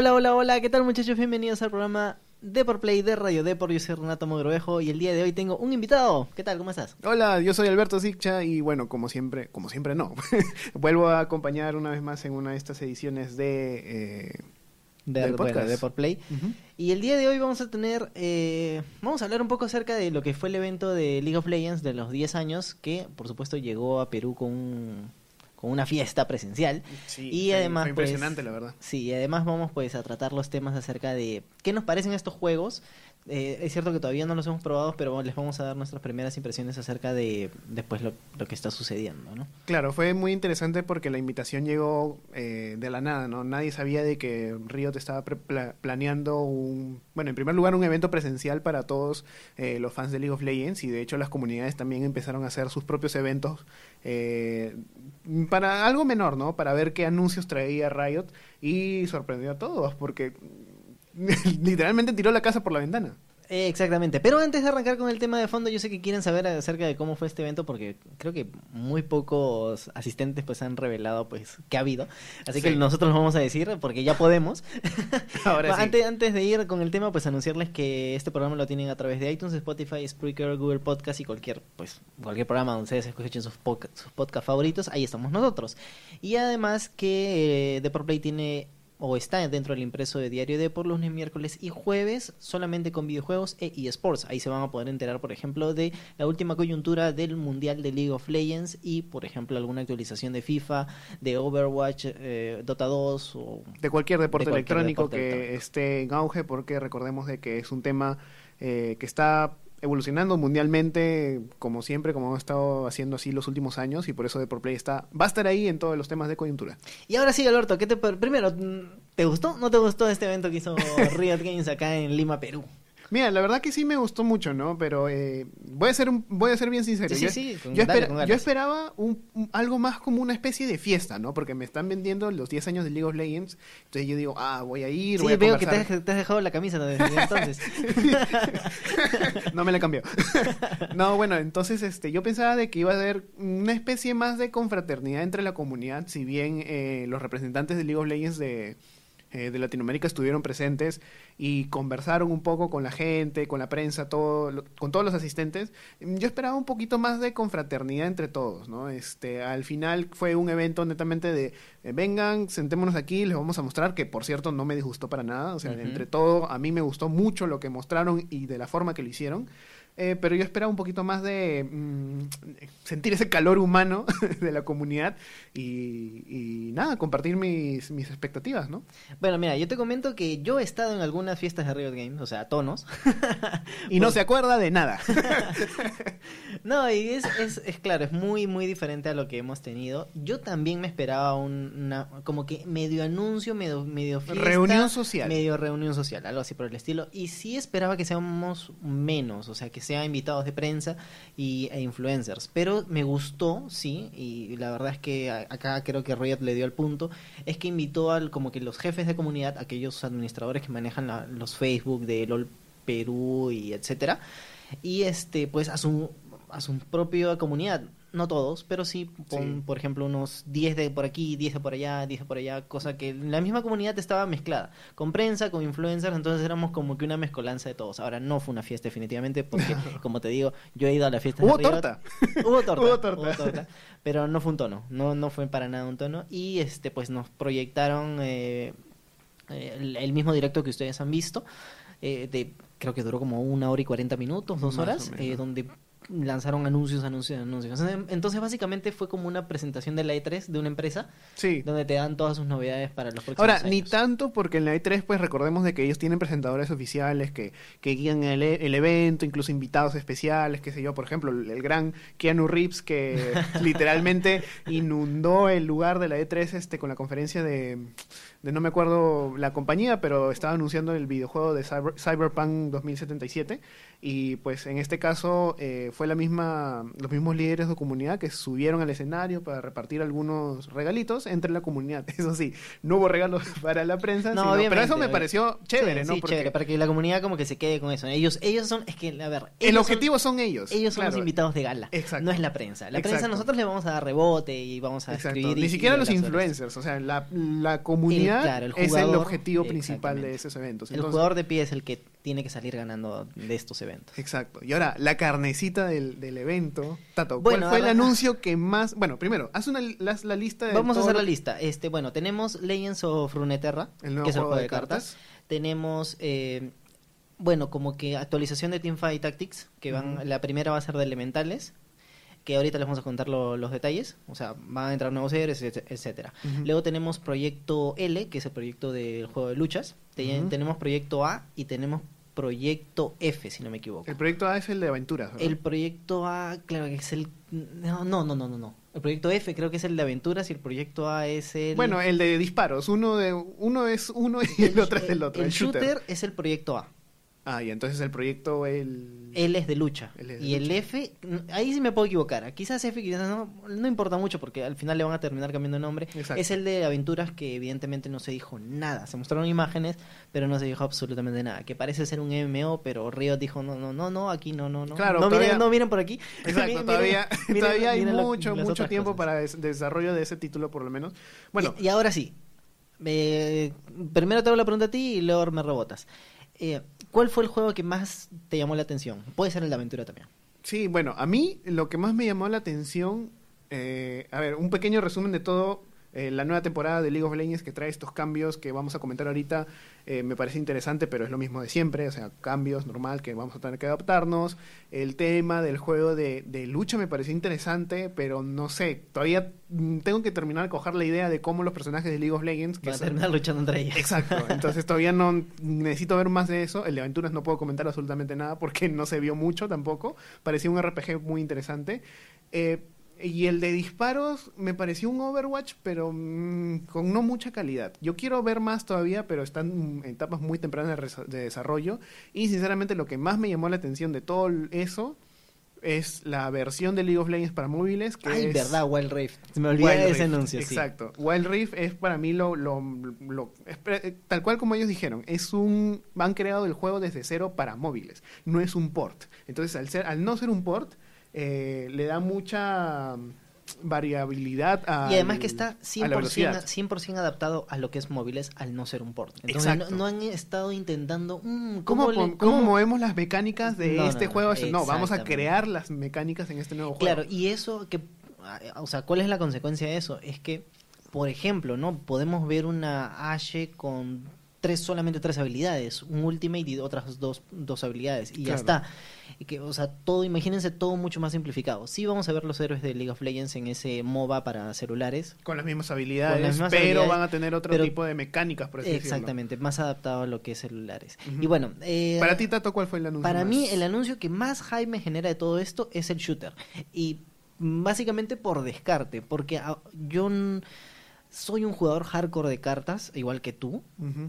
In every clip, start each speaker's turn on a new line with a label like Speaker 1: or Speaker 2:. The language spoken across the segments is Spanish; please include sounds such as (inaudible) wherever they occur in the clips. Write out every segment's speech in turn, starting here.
Speaker 1: Hola, hola, hola, ¿qué tal muchachos? Bienvenidos al programa Deport Play de Radio Deport. Yo soy Renato Mogrovejo y el día de hoy tengo un invitado. ¿Qué tal? ¿Cómo estás?
Speaker 2: Hola, yo soy Alberto Ziccha y bueno, como siempre, como siempre no, (laughs) vuelvo a acompañar una vez más en una de estas ediciones de... Eh,
Speaker 1: de,
Speaker 2: del
Speaker 1: bueno,
Speaker 2: podcast.
Speaker 1: Deport Play. Y el día de hoy vamos a tener, eh, vamos a hablar un poco acerca de lo que fue el evento de League of Legends de los 10 años, que por supuesto llegó a Perú con, un- con una fiesta presencial.
Speaker 2: Sí,
Speaker 1: Y
Speaker 2: fue-
Speaker 1: además,
Speaker 2: fue
Speaker 1: pues,
Speaker 2: impresionante, la verdad.
Speaker 1: Sí, y además vamos pues a tratar los temas acerca de qué nos parecen estos juegos. Eh, es cierto que todavía no los hemos probado, pero les vamos a dar nuestras primeras impresiones acerca de después lo, que está sucediendo, ¿no?
Speaker 2: Claro, fue muy interesante porque la invitación llegó eh, de la nada, ¿no? Nadie sabía de que Riot estaba pla- planeando un, bueno, en primer lugar un evento presencial para todos eh, los fans de League of Legends y de hecho las comunidades también empezaron a hacer sus propios eventos eh, para algo menor, ¿no? Para ver qué anuncios traía Riot y sorprendió a todos porque (laughs) literalmente tiró la casa por la ventana.
Speaker 1: Eh, exactamente, pero antes de arrancar con el tema de fondo, yo sé que quieren saber acerca de cómo fue este evento porque creo que muy pocos asistentes pues han revelado pues qué ha habido, así que nosotros lo vamos a decir porque ya podemos. (laughs)
Speaker 2: Ahora sí.
Speaker 1: antes, antes de ir con el tema, pues anunciarles que este programa lo tienen a través de iTunes, Spotify, Spreaker, Google Podcast y cualquier pues cualquier programa donde ustedes escuchen sus, podca- sus podcast favoritos, ahí estamos nosotros. Y además que eh, Deport Play tiene o está dentro del impreso de Diario de por lunes, miércoles y jueves, solamente con videojuegos e eSports. Ahí se van a poder enterar, por ejemplo, de la última coyuntura del Mundial de League of Legends y, por ejemplo, alguna actualización de FIFA, de Overwatch, eh, Dota 2 o
Speaker 2: de cualquier deporte
Speaker 1: De cualquier
Speaker 2: electrónico
Speaker 1: deporte
Speaker 2: que
Speaker 1: electrónico.
Speaker 2: esté en auge, porque recordemos de que es un tema eh, que está evolucionando mundialmente, como siempre, como hemos estado haciendo así los últimos años, y por eso Deport Play está, va a estar ahí en todos los temas de coyuntura.
Speaker 1: Y ahora sí, Alberto, ¿qué te primero te gustó? ¿No te gustó este evento que hizo (laughs) Riot Games acá en Lima, Perú?
Speaker 2: Mira, la verdad que sí me gustó mucho, ¿no? Pero eh, voy a ser un- voy a ser bien sincero.
Speaker 1: Sí, sí,
Speaker 2: yo,
Speaker 1: sí, con-
Speaker 2: yo,
Speaker 1: dale,
Speaker 2: yo esperaba un, un- algo más como una especie de fiesta, ¿no? Porque me están vendiendo los 10 años de League of Legends. Entonces yo digo, ah, voy a ir,
Speaker 1: Sí,
Speaker 2: voy a
Speaker 1: veo que te
Speaker 2: conversar.
Speaker 1: has, te has dejado la camisa desde (laughs) entonces. (laughs)
Speaker 2: no me la cambió. (laughs) no, bueno, entonces este, yo pensaba de que iba a haber una especie más de confraternidad entre la comunidad, si bien eh, los representantes de League of Legends de, eh, de Latinoamérica estuvieron presentes y conversaron un poco con la gente, con la prensa, todo, lo- con todos los asistentes. Yo esperaba un poquito más de confraternidad entre todos, ¿no? Este, al final fue un evento netamente de eh, vengan, sentémonos aquí, les vamos a mostrar que por cierto no me disgustó para nada, o sea, entre todo a mí me gustó mucho lo que mostraron y de la forma que lo hicieron. Eh, pero yo esperaba un poquito más de mm, sentir ese calor humano (laughs) de la comunidad y, y nada, compartir mis, mis expectativas, ¿no?
Speaker 1: Bueno, mira, yo te comento que yo he estado en algunas fiestas de Riot Games, o sea, tonos.
Speaker 2: Y no (laughs) se acuerda de nada. (laughs)
Speaker 1: No, y es, es, es claro, es muy, muy diferente a lo que hemos tenido. Yo también me esperaba un- una, como que medio anuncio, medio, medio fiesta,
Speaker 2: Reunión social.
Speaker 1: Medio reunión social, algo así por el estilo. Y sí esperaba que seamos menos, o sea, que sean invitados de prensa y, e influencers. Pero me gustó, sí, y la verdad es que acá creo que Riot le dio al punto, es que invitó al como que los jefes de comunidad, aquellos administradores que manejan la- los Facebook de LOL Perú y etcétera, y este pues a su a su propia comunidad no todos pero sí, pon,
Speaker 2: Sí.
Speaker 1: por ejemplo unos 10 de por aquí 10 de por allá 10 de por allá cosa que la misma comunidad estaba mezclada con prensa con influencers entonces éramos como que una mezcolanza de todos ahora no fue una fiesta definitivamente porque (laughs) como te digo yo he ido a la fiesta
Speaker 2: Hubo
Speaker 1: de Riot.
Speaker 2: torta. (laughs)
Speaker 1: hubo torta
Speaker 2: Hubo torta.
Speaker 1: pero no fue un tono no no fue para nada un tono y este pues nos proyectaron eh, el, el mismo directo que ustedes han visto eh, de creo que duró como una hora y cuarenta minutos dos
Speaker 2: Más
Speaker 1: horas eh, donde lanzaron anuncios anuncios anuncios entonces básicamente fue como una presentación de la E3 de una empresa
Speaker 2: Sí.
Speaker 1: donde te dan todas sus novedades para los próximos
Speaker 2: Ahora,
Speaker 1: años.
Speaker 2: ni tanto porque en la E3 pues recordemos de que ellos tienen presentadores oficiales que, que guían el, el evento, incluso invitados especiales, qué sé yo, por ejemplo, el, el gran Keanu Reeves que (laughs) literalmente inundó el lugar de la E3 este con la conferencia de, de no me acuerdo la compañía, pero estaba anunciando el videojuego de Cyber- Cyberpunk 2077 y pues en este caso eh, fue la misma los mismos líderes de comunidad que subieron al escenario para repartir algunos regalitos entre la comunidad. (laughs) Eso sí, no hubo regalos (laughs) para la prensa,
Speaker 1: No,
Speaker 2: sino- pero eso me pareció chévere,
Speaker 1: Sí,
Speaker 2: ¿no?
Speaker 1: sí,
Speaker 2: Porque
Speaker 1: chévere, para que la comunidad como que se quede con eso. Ellos, ellos son, es que, a ver,
Speaker 2: el objetivo
Speaker 1: son,
Speaker 2: son, ellos.
Speaker 1: ellos son
Speaker 2: claro.
Speaker 1: los invitados de gala,
Speaker 2: Exacto.
Speaker 1: no es la prensa. La prensa nosotros le vamos a dar rebote y vamos a
Speaker 2: Exacto.
Speaker 1: escribir. y-
Speaker 2: Ni siquiera
Speaker 1: y
Speaker 2: los influencers, o sea, la, la comunidad historia
Speaker 1: claro, el
Speaker 2: es el objetivo principal de esos eventos.
Speaker 1: El jugador de pie es el que tiene que salir ganando de estos eventos.
Speaker 2: Exacto. Y ahora, la carnecita del, del evento. Tato,
Speaker 1: Bueno,
Speaker 2: ¿cuál fue el
Speaker 1: ahora-
Speaker 2: anuncio que más... Bueno, primero, haz una, la, la lista de...
Speaker 1: Vamos a hacer la lista. Este, bueno, tenemos Legends of Runeterra,
Speaker 2: El nuevo
Speaker 1: que es el
Speaker 2: juego
Speaker 1: juego
Speaker 2: de
Speaker 1: cartas.
Speaker 2: cartas.
Speaker 1: Tenemos, eh, bueno, como que actualización de Teamfight Tactics, que van, la primera va a ser de Elementales, que ahorita les vamos a contar lo- los detalles, o sea, van a entrar nuevos etc- etcétera.
Speaker 2: Ujú.
Speaker 1: Luego tenemos Proyecto L, que es el proyecto del juego de luchas. Tenemos Proyecto A y tenemos Proyecto F, si no me equivoco.
Speaker 2: El proyecto A es el de aventuras, ¿verdad?
Speaker 1: El proyecto A, claro que es el... No, no, no, no, no. no. El proyecto F creo que es el de aventuras y el proyecto A es el...
Speaker 2: Bueno, el de disparos. Uno, de, uno es uno y el otro es el otro.
Speaker 1: El,
Speaker 2: El,
Speaker 1: shooter. es el proyecto A.
Speaker 2: Ah, y entonces el proyecto, el...
Speaker 1: Él es de lucha.
Speaker 2: Él es de
Speaker 1: y el. F, ahí sí me puedo equivocar. Quizás F, quizás no, no importa mucho porque al final le van a terminar cambiando de nombre.
Speaker 2: Exacto.
Speaker 1: Es el de aventuras que evidentemente no se dijo nada. Se mostraron imágenes, pero no se dijo absolutamente nada. Que parece ser un MMO, pero Riot dijo, no, no, no, no, aquí no, no, no.
Speaker 2: Claro,
Speaker 1: no,
Speaker 2: todavía-
Speaker 1: miren, no miren por aquí. (laughs)
Speaker 2: Exacto, (laughs)
Speaker 1: Miren-
Speaker 2: todavía,
Speaker 1: miren- (laughs)
Speaker 2: todavía hay
Speaker 1: lo-
Speaker 2: mucho, mucho tiempo
Speaker 1: cosas.
Speaker 2: para des- desarrollo de ese título, por lo menos. Bueno,
Speaker 1: Y, y ahora sí. Eh, primero te hago la pregunta a ti y luego me rebotas. Eh, ¿Cuál fue el juego que más te llamó la atención? Puede ser el de aventura también.
Speaker 2: Sí, bueno, a mí lo que más me llamó la atención, eh, a ver, un pequeño resumen de todo. Eh, la nueva temporada de League of Legends que trae estos cambios que vamos a comentar ahorita eh, me parece interesante, pero es lo mismo de siempre, o sea, cambios normal que vamos a tener que adaptarnos. El tema del juego de, de lucha me pareció interesante, pero no sé, todavía mm, tengo que terminar de coger la idea de cómo los personajes de League of Legends... que
Speaker 1: Van a
Speaker 2: son-
Speaker 1: terminar luchando entre ellas.
Speaker 2: Exacto, (laughs) entonces todavía no necesito ver más de eso. El de aventuras no puedo comentar absolutamente nada porque no se vio mucho tampoco. Parecía un RPG muy interesante. Eh, y el de disparos me pareció un Overwatch, pero mm, con no mucha calidad. Yo quiero ver más todavía, pero están en etapas muy tempranas de, resa- de desarrollo. Y sinceramente lo que más me llamó la atención de todo eso es la versión de League of Legends para móviles. Que
Speaker 1: Ay,
Speaker 2: es
Speaker 1: verdad, Wild Rift. Se me olvidó
Speaker 2: Wild
Speaker 1: ese
Speaker 2: Rift,
Speaker 1: anuncio, sí.
Speaker 2: Exacto. Wild Rift es para mí lo, lo, lo- es pre- tal cual como ellos dijeron, es un han creado el juego desde cero para móviles, no es un port. Entonces, al ser al no ser un port, eh, le da mucha mm, variabilidad a
Speaker 1: Y además que está
Speaker 2: a la
Speaker 1: 100%,
Speaker 2: velocidad.
Speaker 1: 100% adaptado a lo que es móviles al no ser un port. Entonces no,
Speaker 2: Exacto.
Speaker 1: no han estado intentando... mm,
Speaker 2: ¿Cómo,
Speaker 1: ¿cómo, le- cómo-
Speaker 2: cómo movemos las mecánicas de
Speaker 1: No,
Speaker 2: este
Speaker 1: no,
Speaker 2: juego? No, vamos a crear las mecánicas en este nuevo juego.
Speaker 1: Claro, y eso que... O sea, ¿cuál es la consecuencia de eso? Es que, por ejemplo, ¿no? Podemos ver una Ashe con tres solamente tres habilidades, un ultimate y otras dos, dos habilidades y ya está. Y que, o sea, todo, imagínense todo mucho más simplificado. Sí vamos a ver los héroes de League of Legends en ese MOBA para celulares,
Speaker 2: Con las mismas habilidades,
Speaker 1: las mismas
Speaker 2: pero
Speaker 1: habilidades,
Speaker 2: van a tener otro
Speaker 1: pero-
Speaker 2: tipo de mecánicas, por así decirlo.
Speaker 1: Exactamente, más adaptado a lo que es celulares. Y bueno, eh,
Speaker 2: Para ti, Tato, ¿cuál fue el anuncio?
Speaker 1: para
Speaker 2: más?
Speaker 1: mí el anuncio que más hype me genera de todo esto es el shooter. Y básicamente por descarte, porque yo soy un jugador hardcore de cartas, igual que tú,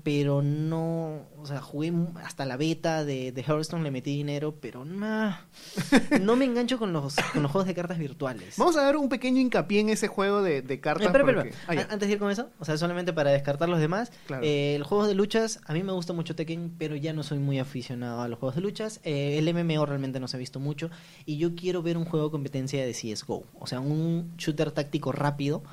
Speaker 1: pero no, o sea, jugué hasta la beta de, de Hearthstone, le metí dinero, pero no, (laughs) no me engancho con los, con los juegos de cartas virtuales.
Speaker 2: Vamos a dar un pequeño hincapié en ese juego de, de
Speaker 1: Eh,
Speaker 2: cartas. porque-. Ah.
Speaker 1: An- Antes de ir con eso, o sea, solamente para descartar los demás,
Speaker 2: Claro.
Speaker 1: eh, el juego de luchas, a mí me gusta mucho Tekken, pero ya no soy muy aficionado a los juegos de luchas. Eh, el MMO realmente no se ha visto mucho y yo quiero ver un juego de competencia de CSGO, o sea, un shooter táctico rápido.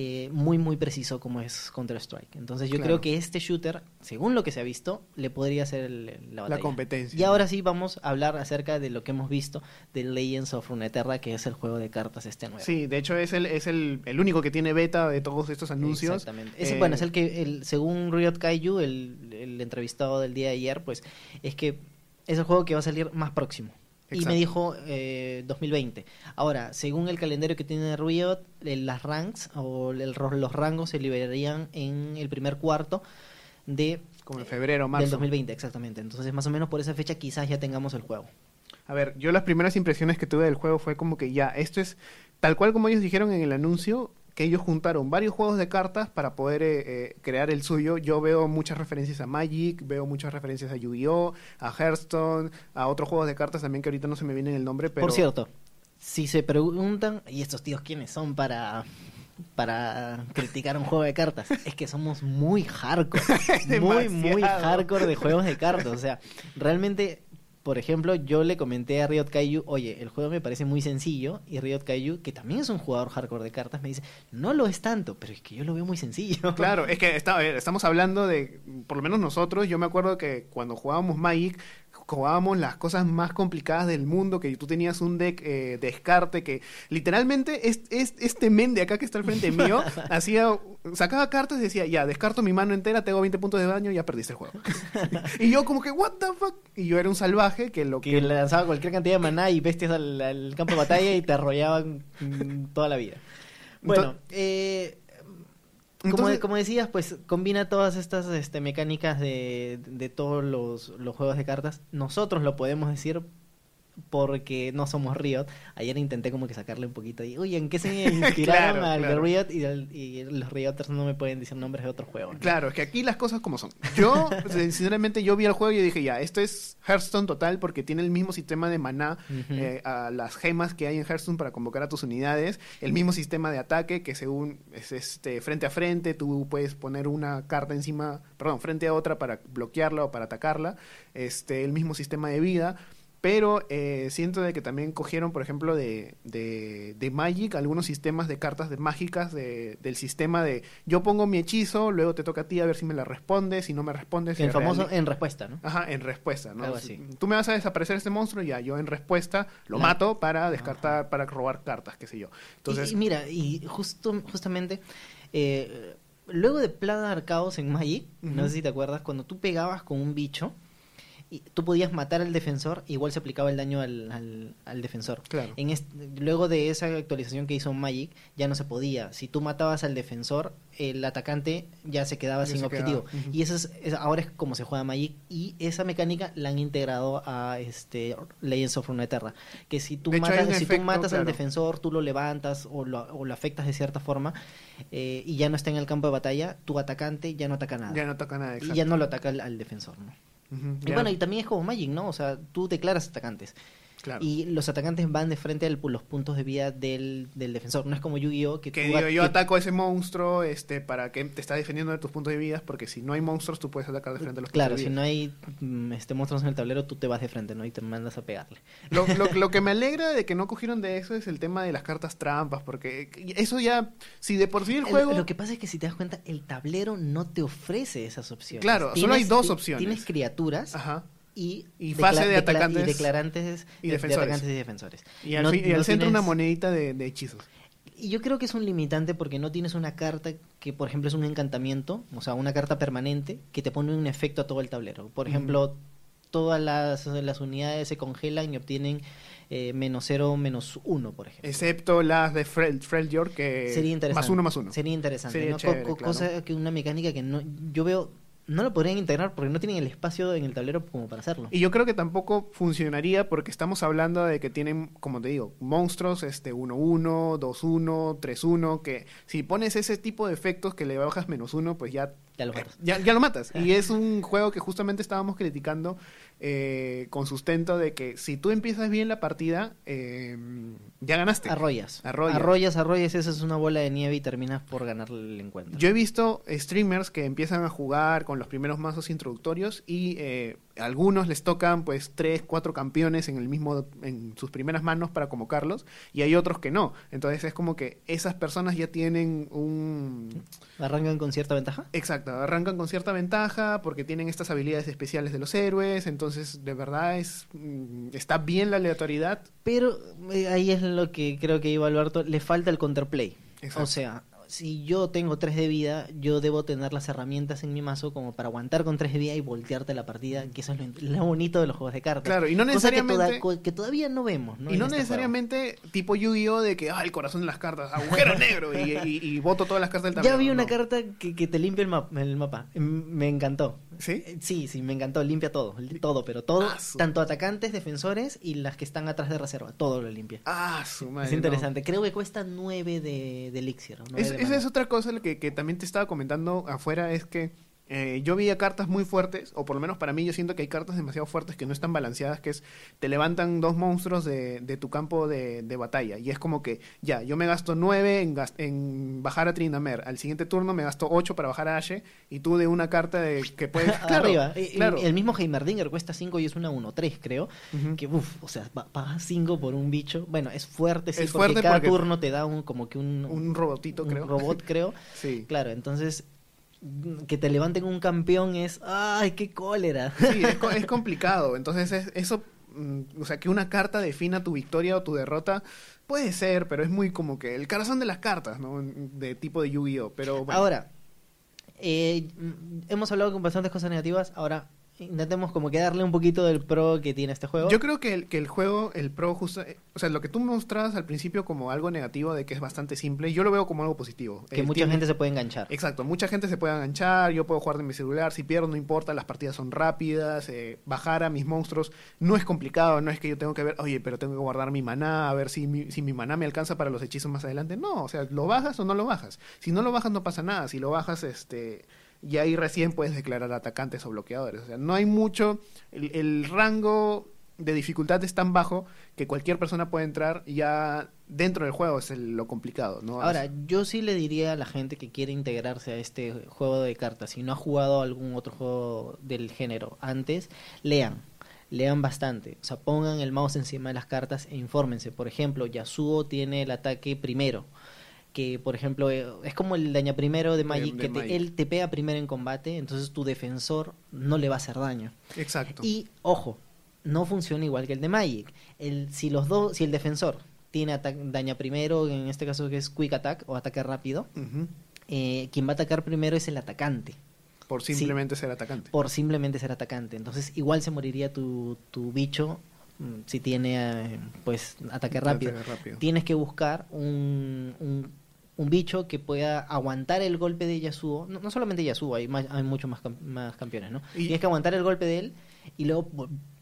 Speaker 1: Eh, muy, muy preciso como es Counter-Strike. Entonces yo
Speaker 2: Claro.
Speaker 1: creo que este shooter, según lo que se ha visto, le podría hacer el- la
Speaker 2: competencia.
Speaker 1: Y ahora sí vamos a hablar acerca de lo que hemos visto de Legends of Runeterra, que es el juego de cartas este nuevo.
Speaker 2: Sí, de hecho es el, es el, el único que tiene beta de todos estos anuncios.
Speaker 1: Exactamente. Ese,
Speaker 2: Eh,
Speaker 1: bueno, es el que, el, según Riot Kaiju, el, el entrevistado del día de ayer, pues es que es el juego que va a salir más próximo. Y me dijo eh, 2020. Ahora, según el calendario que tiene Riot, eh, las ranks o el los rangos se liberarían en el primer cuarto de
Speaker 2: Como en febrero,
Speaker 1: del
Speaker 2: marzo.
Speaker 1: 2020, exactamente. Entonces, más o menos por esa fecha quizás ya tengamos el juego.
Speaker 2: A ver, yo las primeras impresiones que tuve del juego fue como que ya, esto es tal cual como ellos dijeron en el anuncio, que ellos juntaron varios juegos de cartas para poder eh, eh, crear el suyo. Yo veo muchas referencias a Magic, veo muchas referencias a Yu-Gi-Oh, a Hearthstone, a otros juegos de cartas también que ahorita no se me viene el nombre, pero...
Speaker 1: Por cierto, si se preguntan, ¿y estos tíos quiénes son para, para criticar un juego de cartas? Es que somos muy hardcore, (laughs) muy, muy hardcore de juegos de cartas. O sea, realmente por ejemplo, yo le comenté a Riot Kaiju, oye, el juego me parece muy sencillo, y Riot Kaiju, que también es un jugador hardcore de cartas, me dice, no lo es tanto, pero es que yo lo veo muy sencillo. (laughs)
Speaker 2: Claro, es que ver, estamos hablando de, por lo menos nosotros, yo me acuerdo que cuando jugábamos Magic, jugábamos las cosas más complicadas del mundo, que tú tenías un deck eh, descarte que literalmente es, es- este men de acá que está al frente mío (laughs) hacía sacaba cartas y decía, ya, descarto mi mano entera, tengo 20 puntos de daño, ya perdiste el juego. (laughs) y yo como que, what the fuck? Y yo era un salvaje que lo
Speaker 1: Que
Speaker 2: que...
Speaker 1: le lanzaba cualquier cantidad de maná y bestias al, al campo de batalla y te arrollaban mm, toda la vida. Bueno, eh,
Speaker 2: Entonces-
Speaker 1: como decías, pues combina todas estas este, mecánicas de, de todos los, los juegos de cartas. Nosotros lo podemos decir porque no somos Riot. Ayer intenté como que sacarle un poquito y, oye, ¿en qué se (laughs) inspiraron
Speaker 2: Claro,
Speaker 1: al
Speaker 2: claro.
Speaker 1: Riot? Y, los Rioters no me pueden decir nombres de otros juegos. ¿no?
Speaker 2: Claro, es que aquí las cosas como son. Yo, (laughs) sinceramente, yo vi el juego y dije, ya, esto es Hearthstone total porque tiene el mismo sistema de maná, eh, a las gemas que hay en Hearthstone para convocar a tus unidades, el mismo sistema de ataque que según es este frente a frente, tú puedes poner una carta encima, perdón, frente a otra para bloquearla o para atacarla, este, el mismo sistema de vida. Pero eh, siento de que también cogieron, por ejemplo, de, de, de Magic, algunos sistemas de cartas de mágicas de- del sistema de yo pongo mi hechizo, luego te toca a ti a ver si me la respondes, si no me respondes.
Speaker 1: El famoso en respuesta, ¿no?
Speaker 2: Ajá, en respuesta, ¿no?
Speaker 1: Algo así.
Speaker 2: Tú me vas a desaparecer este monstruo, ya, yo en respuesta lo
Speaker 1: La-
Speaker 2: mato para descartar, para robar cartas, qué sé yo. Entonces,
Speaker 1: y, y mira, y justo, justamente, eh, luego de Plaga Arcaos en Magic, no sé si te acuerdas, cuando tú pegabas con un bicho, y tú podías matar al defensor, igual se aplicaba el daño al, al, al defensor.
Speaker 2: claro.
Speaker 1: En luego de esa actualización que hizo Magic, ya no se podía. Si tú matabas al defensor, el atacante ya se quedaba
Speaker 2: Ya
Speaker 1: sin
Speaker 2: se
Speaker 1: objetivo.
Speaker 2: quedaba.
Speaker 1: Y eso es, es- ahora es como se juega Magic. Y esa mecánica la han integrado a este Legends of Runeterra. Que si tú
Speaker 2: De
Speaker 1: matas, si tú matas al defensor, tú lo levantas o lo, o lo afectas de cierta forma eh, y ya no está en el campo de batalla, tu atacante ya no ataca nada.
Speaker 2: Ya no toca nada,
Speaker 1: y
Speaker 2: exacto.
Speaker 1: ya no lo ataca al, al defensor, ¿no?
Speaker 2: Ujú,
Speaker 1: Y bueno, y también es como Magic, ¿no? O sea, tú declaras atacantes.
Speaker 2: Claro.
Speaker 1: Y los atacantes van de frente a los puntos de vida del, del defensor. No es como Yu-Gi-Oh! que,
Speaker 2: que
Speaker 1: tú
Speaker 2: digo, yo
Speaker 1: que-
Speaker 2: ataco a ese monstruo este, para que te está defendiendo de tus puntos de vida, porque si no hay monstruos, tú puedes atacar de frente a los
Speaker 1: Claro,
Speaker 2: puntos de
Speaker 1: si
Speaker 2: vida.
Speaker 1: no hay mm, este, monstruos en el tablero, tú te vas de frente, ¿no? Y te mandas a pegarle.
Speaker 2: Lo, lo- (laughs) lo que me alegra de que no cogieron de eso es el tema de las cartas trampas, porque eso ya, si de por sí el juego...
Speaker 1: Lo que pasa es que si te das cuenta, el tablero no te ofrece esas opciones.
Speaker 2: Claro, solo hay dos opciones.
Speaker 1: Tienes criaturas
Speaker 2: Ajá.
Speaker 1: Y,
Speaker 2: Y fase de atacantes
Speaker 1: y declarantes
Speaker 2: y
Speaker 1: de- de
Speaker 2: defensores.
Speaker 1: atacantes y defensores.
Speaker 2: Y al,
Speaker 1: No-
Speaker 2: fin- y al
Speaker 1: no
Speaker 2: centro una monedita de, de hechizos.
Speaker 1: Y yo creo que es un limitante porque no tienes una carta que, por ejemplo, es un encantamiento, o sea, una carta permanente que te pone un efecto a todo el tablero. Por ejemplo, todas las, las unidades se congelan y obtienen eh, menos cero, menos uno, por ejemplo.
Speaker 2: Excepto las de Frel, Freljord, que
Speaker 1: Sería interesante.
Speaker 2: más uno más uno.
Speaker 1: Sería interesante.
Speaker 2: Sería
Speaker 1: ¿no? Co-
Speaker 2: chévere,
Speaker 1: co-
Speaker 2: claro.
Speaker 1: Cosa que una mecánica que no yo veo no lo podrían integrar porque no tienen el espacio en el tablero como para hacerlo.
Speaker 2: Y yo creo que tampoco funcionaría porque estamos hablando de que tienen, como te digo, monstruos este 1-1, 2-1, 3-1, que si pones ese tipo de efectos que le bajas menos uno, pues ya,
Speaker 1: Ya lo matas.
Speaker 2: ya, ya lo matas. (laughs) Y es un juego que justamente estábamos criticando eh, con sustento de que si tú empiezas bien la partida, eh, ya ganaste.
Speaker 1: Arrollas.
Speaker 2: Arrollas.
Speaker 1: Arrollas, arrollas, esa es una bola de nieve y terminas por ganar el encuentro.
Speaker 2: Yo he visto streamers que empiezan a jugar con los primeros mazos introductorios y eh, algunos les tocan pues tres, cuatro campeones en el mismo en sus primeras manos para convocarlos y hay otros que no. Entonces es como que esas personas ya tienen un
Speaker 1: Arrancan con cierta ventaja.
Speaker 2: exacto, arrancan con cierta ventaja porque tienen estas habilidades especiales de los héroes, entonces de verdad es mm, está bien la aleatoriedad.
Speaker 1: Pero eh, ahí es lo que creo que iba Alberto, le falta el counterplay.
Speaker 2: Exacto.
Speaker 1: O sea, si yo tengo 3 de vida, yo debo tener las herramientas en mi mazo como para aguantar con 3 de vida y voltearte la partida, que eso es lo, lo bonito de los juegos de cartas.
Speaker 2: Claro, y no
Speaker 1: que,
Speaker 2: necesariamente
Speaker 1: toda- que todavía no vemos, ¿no?
Speaker 2: y no
Speaker 1: este
Speaker 2: necesariamente tipo Yu-Gi-Oh de que ah, el corazón de las cartas, agujero negro y, y, y boto todas las cartas del tablero.
Speaker 1: Ya vi una
Speaker 2: no.
Speaker 1: carta que, que te limpia el, ma- el mapa. Me encantó.
Speaker 2: ¿Sí?
Speaker 1: Eh, Sí, sí, me encantó. Limpia todo. Todo, pero todo.
Speaker 2: Ah, su-
Speaker 1: Tanto atacantes, defensores y las que están atrás de reserva. Todo lo limpia.
Speaker 2: Ah, su madre.
Speaker 1: es
Speaker 2: no.
Speaker 1: interesante. Creo que cuesta 9 de, de elixir. ¿no?
Speaker 2: Es-
Speaker 1: De
Speaker 2: esa es otra cosa que, que también te estaba comentando afuera, es que Eh, yo vi cartas muy fuertes, o por lo menos para mí yo siento que hay cartas demasiado fuertes que no están balanceadas, que es, te levantan dos monstruos de, de tu campo de, de batalla. Y es como que, ya, yo me gasto nueve en, gas- en bajar a Trindamer. Al siguiente turno me gasto ocho para bajar a Ashe. Y tú de una carta de, que (laughs) puedes... claro,
Speaker 1: Arriba.
Speaker 2: Claro.
Speaker 1: El mismo Heimerdinger cuesta 5 y es una 1-3, creo. Que, uff, o sea, pa- pagas 5 por un bicho. Bueno, es fuerte, sí,
Speaker 2: Es
Speaker 1: porque
Speaker 2: fuerte
Speaker 1: cada
Speaker 2: porque-
Speaker 1: turno te da un como que un,
Speaker 2: Un robotito,
Speaker 1: un
Speaker 2: creo.
Speaker 1: robot, creo. (laughs)
Speaker 2: Sí.
Speaker 1: Claro, entonces que te levanten un campeón es, ay, qué cólera.
Speaker 2: Sí, es, co- (laughs) es complicado. Entonces, es- eso, mm, o sea, que una carta defina tu victoria o tu derrota, puede ser, pero es muy como que el corazón de las cartas, ¿no? De tipo de Yu-Gi-Oh! Pero bueno,
Speaker 1: Ahora, eh, mm, hemos hablado con bastantes cosas negativas, ahora intentemos como que darle un poquito del pro que tiene este juego.
Speaker 2: yo creo que el, que el juego, el pro, justo, eh, o sea, lo que tú mostrabas al principio como algo negativo de que es bastante simple, yo lo veo como algo positivo.
Speaker 1: que
Speaker 2: Eh,
Speaker 1: mucha
Speaker 2: tiene-
Speaker 1: gente se puede enganchar.
Speaker 2: Exacto, mucha gente se puede enganchar, yo puedo jugar de mi celular, si pierdo no importa, las partidas son rápidas, eh, bajar a mis monstruos no es complicado, no es que yo tengo que ver, oye, pero tengo que guardar mi maná, a ver si mi, si mi maná me alcanza para los hechizos más adelante. No, o sea, lo bajas o no lo bajas. Si no lo bajas no pasa nada, si lo bajas, este, y ahí recién puedes declarar atacantes o bloqueadores. O sea, no hay mucho, el, el rango de dificultad es tan bajo que cualquier persona puede entrar ya dentro del juego es el- lo complicado, ¿no?
Speaker 1: Ahora, yo sí le diría a la gente que quiere integrarse a este juego de cartas, si no ha jugado algún otro juego del género antes, lean, lean bastante, o sea, pongan el mouse encima de las cartas e infórmense. Por ejemplo, Yasuo tiene el ataque primero, que por ejemplo eh, es como el daña primero de Magic,
Speaker 2: de
Speaker 1: que te-
Speaker 2: Magic.
Speaker 1: él te pega primero en combate, entonces tu defensor no le va a hacer daño.
Speaker 2: Exacto.
Speaker 1: Y ojo, no funciona igual que el de Magic. El, si los dos, si el defensor tiene daña primero, en este caso que es Quick Attack o ataque rápido, eh, quien va a atacar primero es el atacante,
Speaker 2: Por simplemente ser atacante.
Speaker 1: por simplemente ser atacante. Entonces igual se moriría tu, tu bicho si tiene eh, pues ataque rápido.
Speaker 2: Ataque rápido.
Speaker 1: Tienes que buscar un, un, un bicho que pueda aguantar el golpe de Yasuo. No, no solamente Yasuo, hay, más, hay muchos más, más campeones, ¿no?
Speaker 2: Y-
Speaker 1: Tienes que aguantar el golpe de él y luego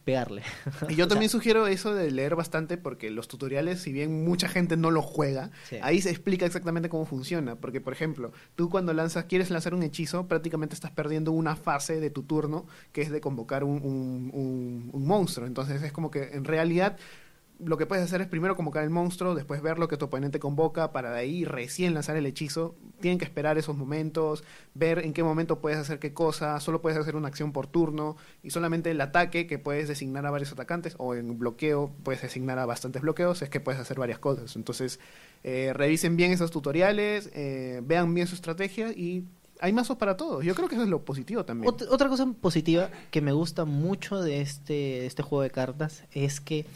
Speaker 1: pegarle.
Speaker 2: Y yo (laughs) también
Speaker 1: sea,
Speaker 2: sugiero eso de leer bastante porque los tutoriales, si bien mucha gente no lo juega,
Speaker 1: Sí.
Speaker 2: ahí se explica exactamente cómo funciona. Porque, por ejemplo, tú cuando lanzas, quieres lanzar un hechizo, prácticamente estás perdiendo una fase de tu turno, que es de convocar un, un- un- un monstruo. Entonces es como que en realidad lo que puedes hacer es primero convocar el monstruo, después ver lo que tu oponente convoca, para de ahí recién lanzar el hechizo. Tienen que esperar esos momentos, ver en qué momento puedes hacer qué cosa, solo puedes hacer una acción por turno, y solamente el ataque, que puedes designar a varios atacantes, o en bloqueo puedes designar a bastantes bloqueos, es que puedes hacer varias cosas. Entonces, eh, revisen bien esos tutoriales, eh, vean bien su estrategia y hay mazos para todos. Yo creo que eso es lo positivo también.
Speaker 1: Ot- otra cosa positiva que me gusta mucho de este, de este juego de cartas es que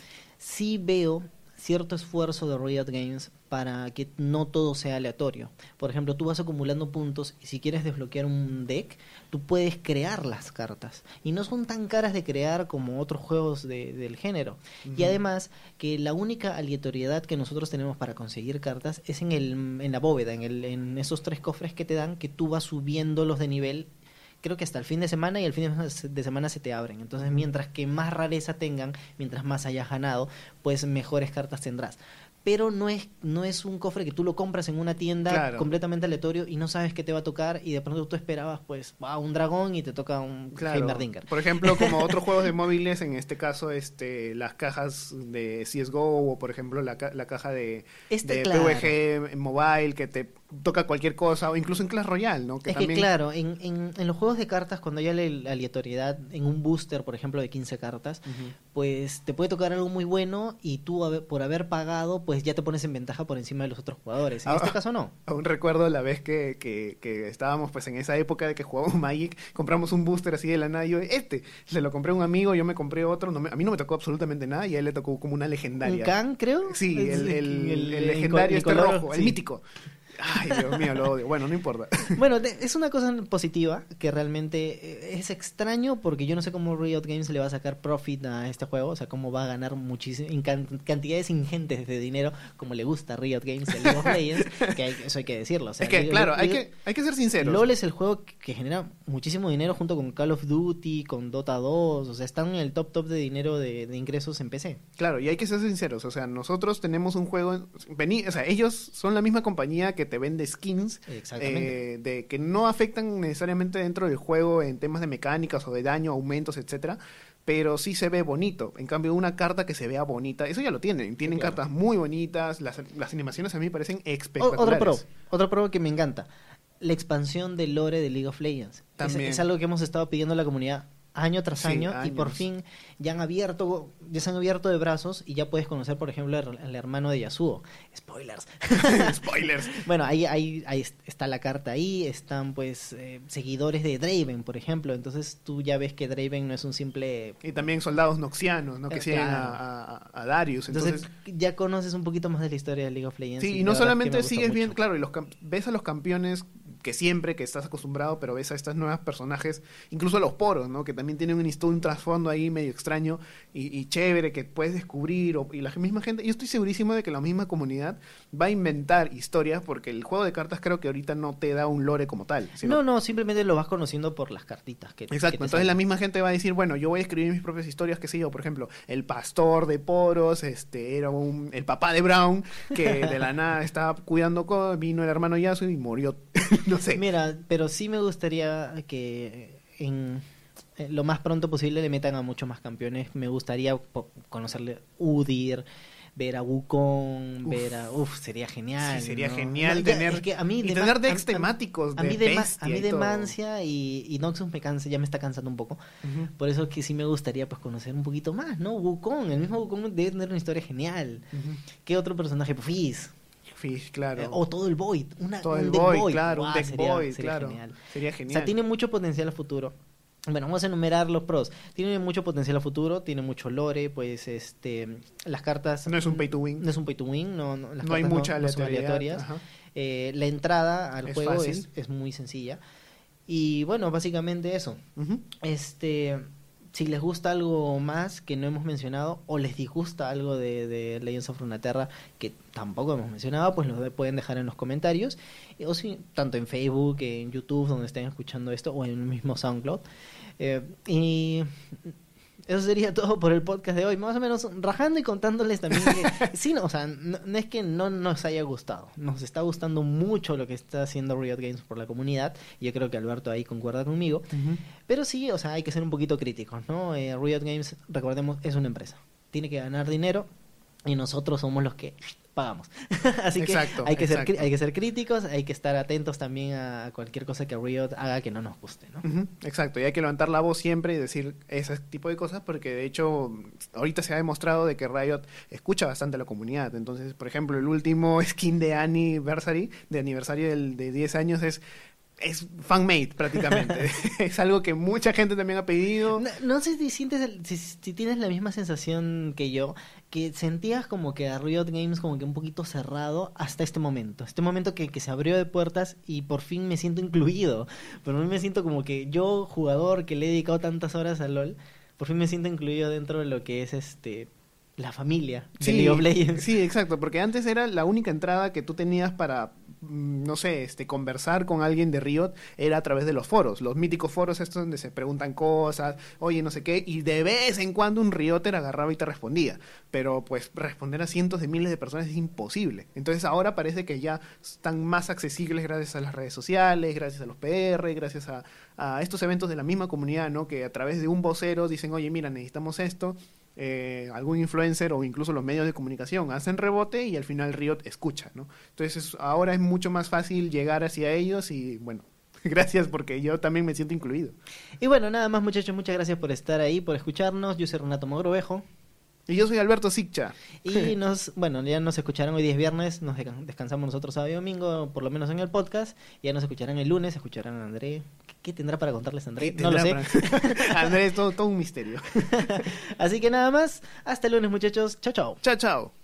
Speaker 1: sí veo cierto esfuerzo de Riot Games para que no todo sea aleatorio. Por ejemplo, tú vas acumulando puntos y si quieres desbloquear un deck, tú puedes crear las cartas. Y no son tan caras de crear como otros juegos de- del género. Y además que la única aleatoriedad que nosotros tenemos para conseguir cartas es en, el, en la bóveda, en, el, en esos tres cofres que te dan, que tú vas subiendo los de nivel creo que hasta el fin de semana y el fin de- semana se te abren. Entonces, mientras que más rareza tengan, mientras más hayas ganado, pues mejores cartas tendrás. Pero no es, no es un cofre que tú lo compras en una tienda
Speaker 2: Claro.
Speaker 1: completamente aleatorio y no sabes qué te va a tocar y de pronto tú esperabas pues a un dragón y te toca un
Speaker 2: Claro. Por ejemplo, como (laughs) otros juegos de móviles, en este caso, este, las cajas de CSGO o, por ejemplo, la, ca- la caja de,
Speaker 1: Este,
Speaker 2: de
Speaker 1: claro.
Speaker 2: PvG mobile que te toca cualquier cosa, o incluso en Clash Royale, ¿no?
Speaker 1: es que claro, en, en, en los juegos de cartas, cuando hay ale- aleatoriedad en un booster, por ejemplo, de 15 cartas, pues te puede tocar algo muy bueno y tú por haber pagado, pues ya te pones en ventaja por encima de los otros jugadores. En
Speaker 2: Ah.
Speaker 1: este caso no. (laughs)
Speaker 2: Aún recuerdo la vez que, que, que estábamos pues en esa época de que jugábamos (laughs) Magic, compramos un booster así de la nada, y yo, este, se lo compré a un amigo, yo me compré otro, no me- a mí no me tocó absolutamente nada y a él le tocó como una legendaria.
Speaker 1: ¿Un Khan, creo?
Speaker 2: Sí, el, el- el
Speaker 1: el-
Speaker 2: legendario
Speaker 1: el
Speaker 2: este rojo, el mítico. Ay, Dios mío, lo odio. Bueno, no importa. (laughs)
Speaker 1: Bueno, es una cosa positiva que realmente eh, es extraño porque yo no sé cómo Riot Games le va a sacar profit a este juego, o sea, cómo va a ganar muchísimo, cantidades ingentes de dinero como le gusta a Riot Games el League of (laughs) Legends, que hay- eso hay que decirlo. O sea,
Speaker 2: es que,
Speaker 1: League-
Speaker 2: claro, hay que, hay que ser sinceros.
Speaker 1: LOL es el juego que- que genera muchísimo dinero junto con Call of Duty, con Dota 2, o sea, están en el top top de dinero de, de ingresos en PC.
Speaker 2: Claro, y hay que ser sinceros, o sea, nosotros tenemos un juego, vení, o sea, ellos son la misma compañía que te vende skins eh, de que no afectan necesariamente dentro del juego en temas de mecánicas o de daño, aumentos, etcétera, pero sí se ve bonito. En cambio, una carta que se vea bonita, eso ya lo tienen. Tienen
Speaker 1: claro.
Speaker 2: cartas muy bonitas, las, las animaciones a mí me parecen
Speaker 1: O-
Speaker 2: espectaculares.
Speaker 1: otro pro, otro pro que me encanta. La expansión del lore de League of Legends. Es-
Speaker 2: También.
Speaker 1: Es, algo que hemos estado pidiendo a la comunidad año tras
Speaker 2: Sí,
Speaker 1: año y por fin ya han abierto, ya se han abierto de brazos y ya puedes conocer, por ejemplo, el, el hermano de Yasuo. Spoilers. (laughs)
Speaker 2: Spoilers. (laughs)
Speaker 1: Bueno, ahí, ahí, ahí está la carta ahí, están pues eh, seguidores de Draven, por ejemplo, entonces tú ya ves que Draven no es un simple...
Speaker 2: Y también soldados noxianos, ¿no? Que
Speaker 1: Eh,
Speaker 2: siguen
Speaker 1: claro.
Speaker 2: a, a- a Darius.
Speaker 1: Entonces,
Speaker 2: Entonces,
Speaker 1: ya conoces un poquito más de la historia de League of Legends.
Speaker 2: sí, y
Speaker 1: la
Speaker 2: no solamente sigues viendo, claro, y los ves a los campeones que siempre que estás acostumbrado, pero ves a estos nuevos personajes, incluso a los poros, ¿no? Que también tienen un, un trasfondo ahí medio extraño y, y chévere que puedes descubrir. o- y la misma gente, yo estoy segurísimo de que la misma comunidad va a inventar historias porque el juego de cartas creo que ahorita no te da un lore como tal. sino-
Speaker 1: No, no, simplemente lo vas conociendo por las cartitas. Que, que
Speaker 2: Exacto, entonces
Speaker 1: salen.
Speaker 2: la misma gente va a decir, bueno, yo voy a escribir mis propias historias, qué sé yo, por ejemplo, el pastor de Poros, este, era un, el papá de Brown, que de la nada estaba cuidando, vino el hermano Yasu y murió, (laughs) no sé.
Speaker 1: Mira, pero sí me gustaría que en eh, lo más pronto posible le metan a muchos más campeones. Me gustaría conocerle Udir, ver a Wukong,
Speaker 2: Uf.
Speaker 1: ver a... Uf, sería genial.
Speaker 2: Sí, sería
Speaker 1: ¿no?
Speaker 2: genial
Speaker 1: No,
Speaker 2: tener-
Speaker 1: es que a mí
Speaker 2: y
Speaker 1: de
Speaker 2: tener decks temáticos
Speaker 1: A
Speaker 2: de
Speaker 1: mí de, a mí de. Mancia y, y Noxus me cansa, ya me está cansando un poco. Por eso es que sí me gustaría pues conocer un poquito más, ¿no? Wukong, el mismo Wukong debe tener una historia genial. ¿Qué otro personaje? Pues Fizz.
Speaker 2: Fish, claro.
Speaker 1: Eh, o todo el Void. Una,
Speaker 2: Todo
Speaker 1: un
Speaker 2: el
Speaker 1: deck
Speaker 2: Void, claro, un deck
Speaker 1: sería-
Speaker 2: Void,
Speaker 1: sería
Speaker 2: claro.
Speaker 1: genial.
Speaker 2: Sería
Speaker 1: O
Speaker 2: genial.
Speaker 1: sea, tiene mucho potencial a futuro. Bueno, vamos a enumerar los pros. Tiene mucho potencial a futuro, tiene mucho lore, pues este las cartas
Speaker 2: No es un pay to win.
Speaker 1: No es un pay to win, no, no, las
Speaker 2: no hay
Speaker 1: cartas
Speaker 2: mucha
Speaker 1: no son aleatorias. Eh, la entrada al
Speaker 2: Es
Speaker 1: juego es, es muy sencilla. Y bueno, básicamente eso. Este, si les gusta algo más que no hemos mencionado o les disgusta algo de, de Legends of Runeterra que tampoco hemos mencionado, pues lo de- pueden dejar en los comentarios. Eh, O si, tanto en Facebook, en YouTube, donde estén escuchando esto, o en el mismo SoundCloud. Eh, y eso sería todo por el podcast de hoy. Más o menos rajando y contándoles también que, (laughs) sí, no, o sea, no, no es que no nos haya gustado. Nos está gustando mucho lo que está haciendo Riot Games por la comunidad. Y yo creo que Alberto ahí concuerda conmigo. Pero sí, o sea, hay que ser un poquito críticos, ¿no? Eh, Riot Games, recordemos, es una empresa. Tiene que ganar dinero y nosotros somos los que pagamos. (laughs) Así
Speaker 2: Exacto,
Speaker 1: que hay que, ser,
Speaker 2: exacto.
Speaker 1: hay que ser críticos, hay que estar atentos también a cualquier cosa que Riot haga que no nos guste, ¿no?
Speaker 2: Exacto, y hay que levantar la voz siempre y decir ese tipo de cosas porque de hecho ahorita se ha demostrado de que Riot escucha bastante a la comunidad. Entonces, por ejemplo, el último (laughs) skin de Anniversary, de aniversario del, de 10 años es es fan-made prácticamente. (laughs) es algo que mucha gente también ha pedido.
Speaker 1: No, no sé si sientes el- si, si tienes la misma sensación que yo, que sentías como que a Riot Games como que un poquito cerrado hasta este momento. Este momento que, que se abrió de puertas y por fin me siento incluido. Por fin me siento como que yo, jugador que le he dedicado tantas horas a LOL, por fin me siento incluido dentro de lo que es este la familia de League of Legends.
Speaker 2: sí, exacto, porque antes era la única entrada que tú tenías para, no sé, este, conversar con alguien de Riot, era a través de los foros, los míticos foros estos donde se preguntan cosas, oye, no sé qué, y de vez en cuando un Rioter agarraba y te respondía, pero pues responder a cientos de miles de personas es imposible. Entonces ahora parece que ya están más accesibles gracias a las redes sociales, gracias a los PR, gracias a, a estos eventos de la misma comunidad, ¿no? Que a través de un vocero dicen, oye, mira, necesitamos esto, eh, algún influencer o incluso los medios de comunicación hacen rebote y al final Riot escucha, ¿no? Entonces es- ahora es mucho más fácil llegar hacia ellos y bueno, (laughs) gracias porque yo también me siento incluido.
Speaker 1: Y bueno, nada más muchachos, muchas gracias por estar ahí, por escucharnos. Yo soy Renato Mogrovejo.
Speaker 2: Y yo soy Alberto Siccha.
Speaker 1: Y (laughs) nos, bueno, ya nos escucharán hoy 10 viernes, nos descansamos nosotros sábado y domingo, por lo menos en el podcast. Ya nos escucharán el lunes, escucharán a André. ¿Qué, tendrá para contarles André? No lo sé.
Speaker 2: Andrés, todo, todo un misterio. (laughs)
Speaker 1: Así que nada más, hasta el lunes muchachos. Chao, chao.
Speaker 2: Chao, chao.